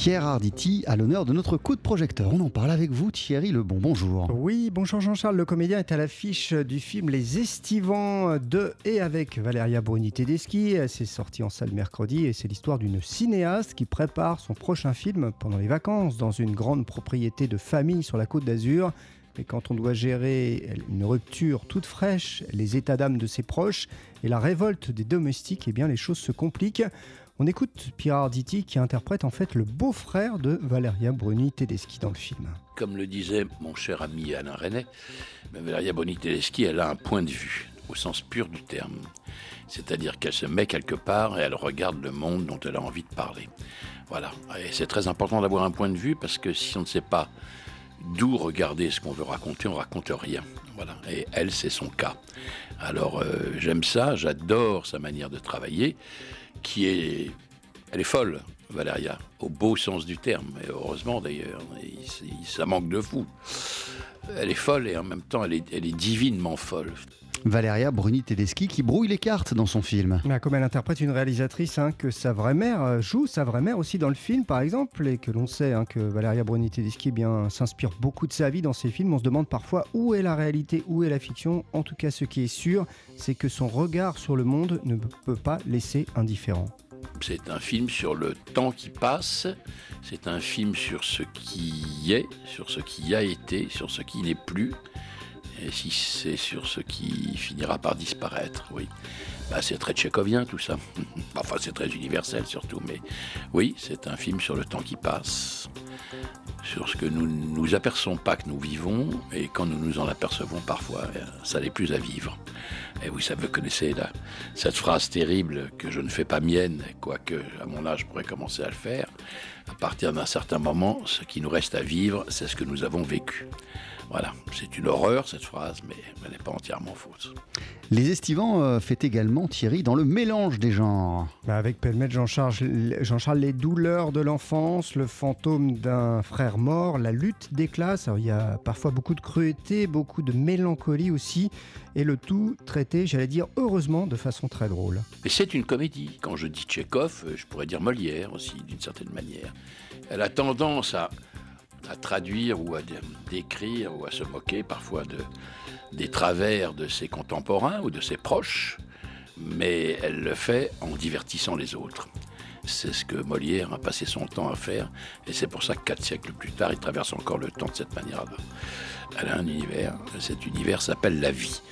Pierre Arditi à l'honneur de notre coup de projecteur. On en parle avec vous, Thierry Lebon. Bonjour. Oui, bonjour Jean-Charles. Le comédien est à l'affiche du film Les Estivants de et avec Valeria Bruni Tedeschi. C'est sorti en salle mercredi et c'est l'histoire d'une cinéaste qui prépare son prochain film pendant les vacances dans une grande propriété de famille sur la côte d'Azur. Et quand on doit gérer une rupture toute fraîche, les états d'âme de ses proches et la révolte des domestiques, eh bien les choses se compliquent. On écoute Pierre Arditi qui interprète en fait le beau-frère de Valeria Bruni Tedeschi dans le film. Comme le disait mon cher ami Alain René, Valeria Bruni Tedeschi, elle a un point de vue au sens pur du terme. C'est-à-dire qu'elle se met quelque part et elle regarde le monde dont elle a envie de parler. Voilà. Et c'est très important d'avoir un point de vue parce que si on ne sait pas d'où regarder ce qu'on veut raconter, on raconte rien. Voilà. Et elle, c'est son cas. Alors, euh, j'aime ça, j'adore sa manière de travailler, qui est. Elle est folle, Valéria, au beau sens du terme. Et heureusement, d'ailleurs, ça manque de fou. Elle est folle et en même temps, elle est, elle est divinement folle. Valéria Bruni Tedeschi qui brouille les cartes dans son film. comme elle interprète une réalisatrice hein, que sa vraie mère euh, joue, sa vraie mère aussi dans le film par exemple, et que l'on sait hein, que Valéria Bruni Tedeschi eh bien s'inspire beaucoup de sa vie dans ses films. On se demande parfois où est la réalité, où est la fiction. En tout cas, ce qui est sûr, c'est que son regard sur le monde ne peut pas laisser indifférent. C'est un film sur le temps qui passe, c'est un film sur ce qui est, sur ce qui a été, sur ce qui n'est plus, et si c'est sur ce qui finira par disparaître, oui. Bah, c'est très tchécovien tout ça. enfin, c'est très universel surtout, mais oui, c'est un film sur le temps qui passe, sur ce que nous nous apercevons pas que nous vivons, et quand nous nous en apercevons parfois, euh, ça n'est plus à vivre. Et vous savez, vous connaissez cette phrase terrible que je ne fais pas mienne, quoique à mon âge je pourrais commencer à le faire. À partir d'un certain moment, ce qui nous reste à vivre, c'est ce que nous avons vécu. Voilà, c'est une horreur cette phrase, mais elle n'est pas entièrement fausse. Les Estivants euh, fait également Thierry dans le mélange des genres. Bah, avec Pelmet Jean-Charles, Jean-Charles, les douleurs de l'enfance, le fantôme d'un frère mort, la lutte des classes. il y a parfois beaucoup de cruauté, beaucoup de mélancolie aussi, et le tout traité, j'allais dire heureusement, de façon très drôle. Mais c'est une comédie. Quand je dis Tchekhov, je pourrais dire Molière aussi, d'une certaine manière. Elle a tendance à à traduire ou à décrire ou à se moquer parfois de, des travers de ses contemporains ou de ses proches, mais elle le fait en divertissant les autres. C'est ce que Molière a passé son temps à faire, et c'est pour ça que quatre siècles plus tard, il traverse encore le temps de cette manière-là. Elle a un univers, cet univers s'appelle la vie.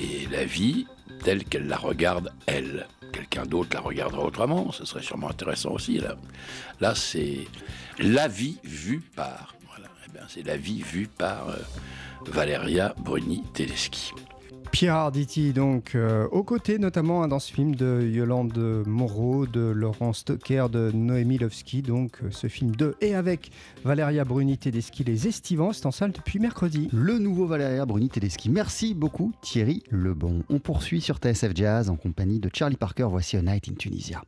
Et la vie, telle qu'elle la regarde, elle. Quelqu'un d'autre la regardera autrement, ce serait sûrement intéressant aussi. Là, là c'est la vie vue par. Eh c'est la vie vue par euh, Valeria Bruni Tedeschi. Pierre Arditi, donc, euh, aux côtés notamment hein, dans ce film de Yolande Moreau, de Laurent Stocker, de Noémie Lovski, donc euh, ce film de et avec Valéria Bruni Tedeschi, Les Estivants, c'est en salle depuis mercredi. Le nouveau Valéria Bruni Tedeschi. Merci beaucoup Thierry Lebon. On poursuit sur TSF Jazz en compagnie de Charlie Parker. Voici A Night in Tunisia.